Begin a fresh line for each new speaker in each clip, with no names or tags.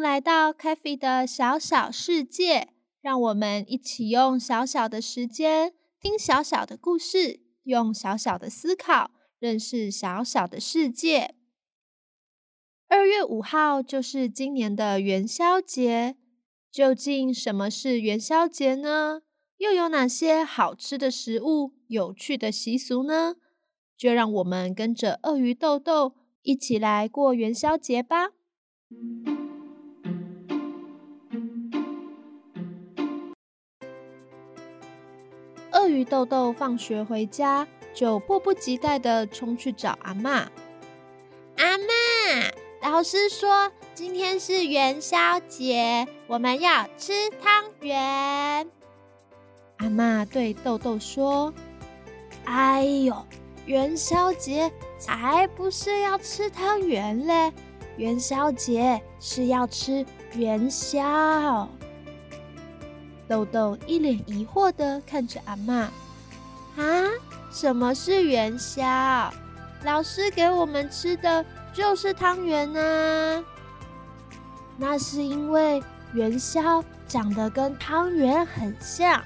来到 c a f e 的小小世界，让我们一起用小小的时间听小小的故事，用小小的思考认识小小的世界。二月五号就是今年的元宵节，究竟什么是元宵节呢？又有哪些好吃的食物、有趣的习俗呢？就让我们跟着鳄鱼豆豆一起来过元宵节吧。鳄鱼豆豆放学回家，就迫不及待的冲去找阿妈。阿妈，老师说今天是元宵节，我们要吃汤圆。阿妈对豆豆说：“哎呦，元宵节才不是要吃汤圆嘞，元宵节是要吃元宵。”豆豆一脸疑惑的看着阿妈，啊，什么是元宵？老师给我们吃的就是汤圆呢。那是因为元宵长得跟汤圆很像，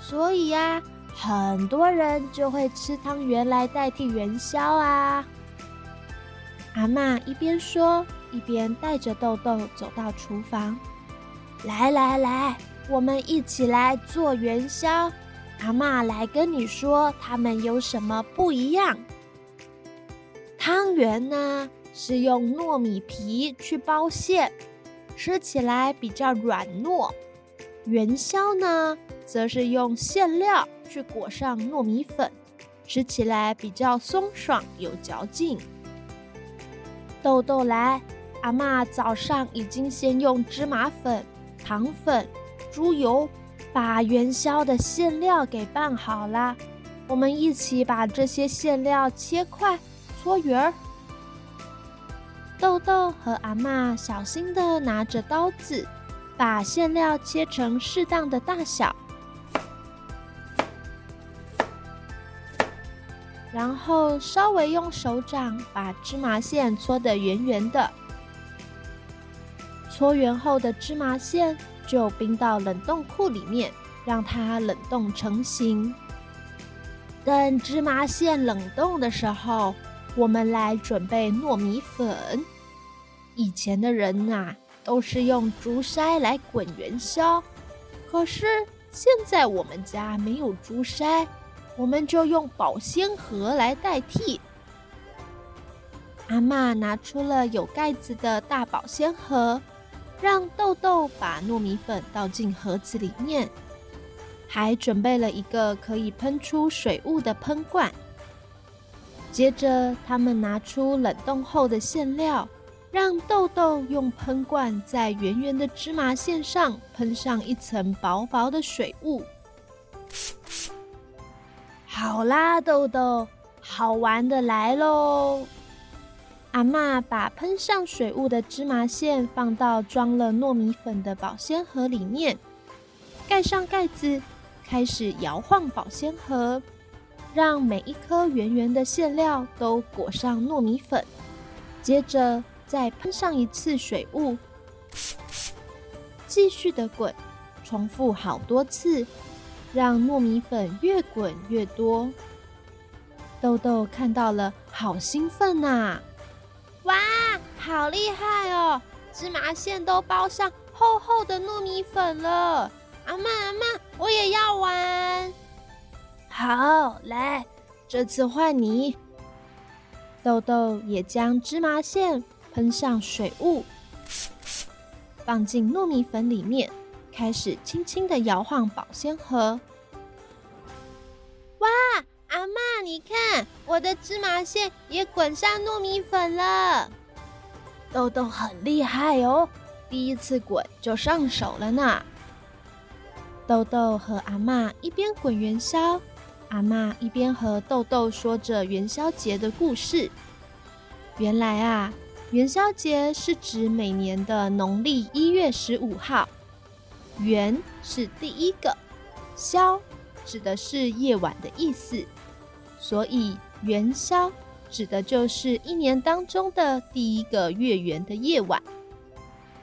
所以呀，很多人就会吃汤圆来代替元宵啊。阿妈一边说，一边带着豆豆走到厨房，来来来。我们一起来做元宵，阿妈来跟你说，它们有什么不一样？汤圆呢是用糯米皮去包馅，吃起来比较软糯；元宵呢则是用馅料去裹上糯米粉，吃起来比较松爽有嚼劲。豆豆来，阿妈早上已经先用芝麻粉、糖粉。猪油把元宵的馅料给拌好了，我们一起把这些馅料切块、搓圆儿。豆豆和阿妈小心的拿着刀子，把馅料切成适当的大小，然后稍微用手掌把芝麻馅搓得圆圆的。搓圆后的芝麻馅。就冰到冷冻库里面，让它冷冻成型。等芝麻馅冷冻的时候，我们来准备糯米粉。以前的人呐，都是用竹筛来滚元宵，可是现在我们家没有竹筛，我们就用保鲜盒来代替。阿妈拿出了有盖子的大保鲜盒。让豆豆把糯米粉倒进盒子里面，还准备了一个可以喷出水雾的喷罐。接着，他们拿出冷冻后的馅料，让豆豆用喷罐在圆圆的芝麻馅上喷上一层薄薄的水雾。好啦，豆豆，好玩的来喽！阿妈把喷上水雾的芝麻馅放到装了糯米粉的保鲜盒里面，盖上盖子，开始摇晃保鲜盒，让每一颗圆圆的馅料都裹上糯米粉。接着再喷上一次水雾，继续的滚，重复好多次，让糯米粉越滚越多。豆豆看到了，好兴奋呐！好厉害哦！芝麻馅都包上厚厚的糯米粉了。阿妈，阿妈，我也要玩。好，来，这次换你。豆豆也将芝麻馅喷上水雾，放进糯米粉里面，开始轻轻的摇晃保鲜盒。哇，阿妈，你看，我的芝麻馅也滚上糯米粉了。豆豆很厉害哦，第一次滚就上手了呢。豆豆和阿妈一边滚元宵，阿妈一边和豆豆说着元宵节的故事。原来啊，元宵节是指每年的农历一月十五号。元是第一个，宵指的是夜晚的意思，所以元宵指的就是一年当中的第一个月圆的夜晚。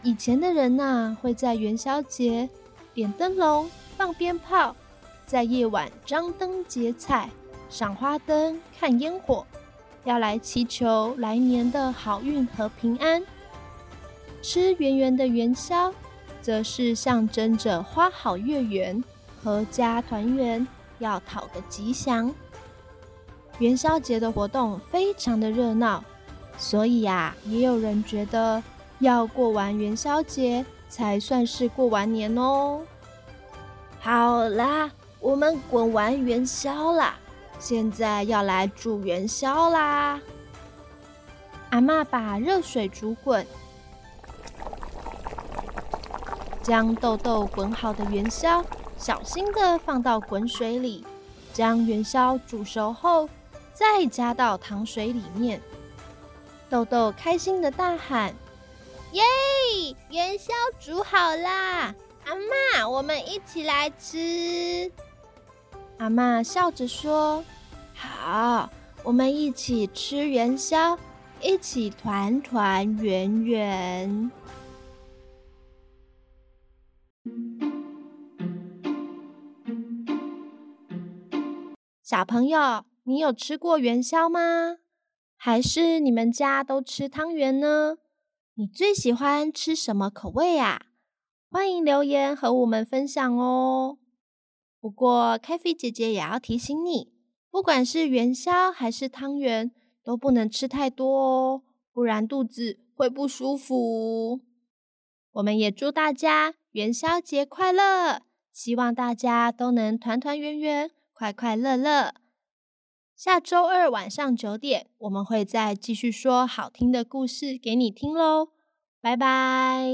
以前的人呐，会在元宵节。点灯笼、放鞭炮，在夜晚张灯结彩、赏花灯、看烟火，要来祈求来年的好运和平安。吃圆圆的元宵，则是象征着花好月圆、阖家团圆，要讨个吉祥。元宵节的活动非常的热闹，所以啊，也有人觉得要过完元宵节。才算是过完年哦。好啦，我们滚完元宵啦，现在要来煮元宵啦。阿妈把热水煮滚，将豆豆滚好的元宵小心的放到滚水里，将元宵煮熟后，再加到糖水里面。豆豆开心的大喊。耶！元宵煮好啦，阿妈，我们一起来吃。阿妈笑着说：“好，我们一起吃元宵，一起团团圆圆。”小朋友，你有吃过元宵吗？还是你们家都吃汤圆呢？你最喜欢吃什么口味呀？欢迎留言和我们分享哦。不过，咖啡姐姐也要提醒你，不管是元宵还是汤圆，都不能吃太多哦，不然肚子会不舒服。我们也祝大家元宵节快乐，希望大家都能团团圆圆、快快乐乐。下周二晚上九点，我们会再继续说好听的故事给你听喽，拜拜。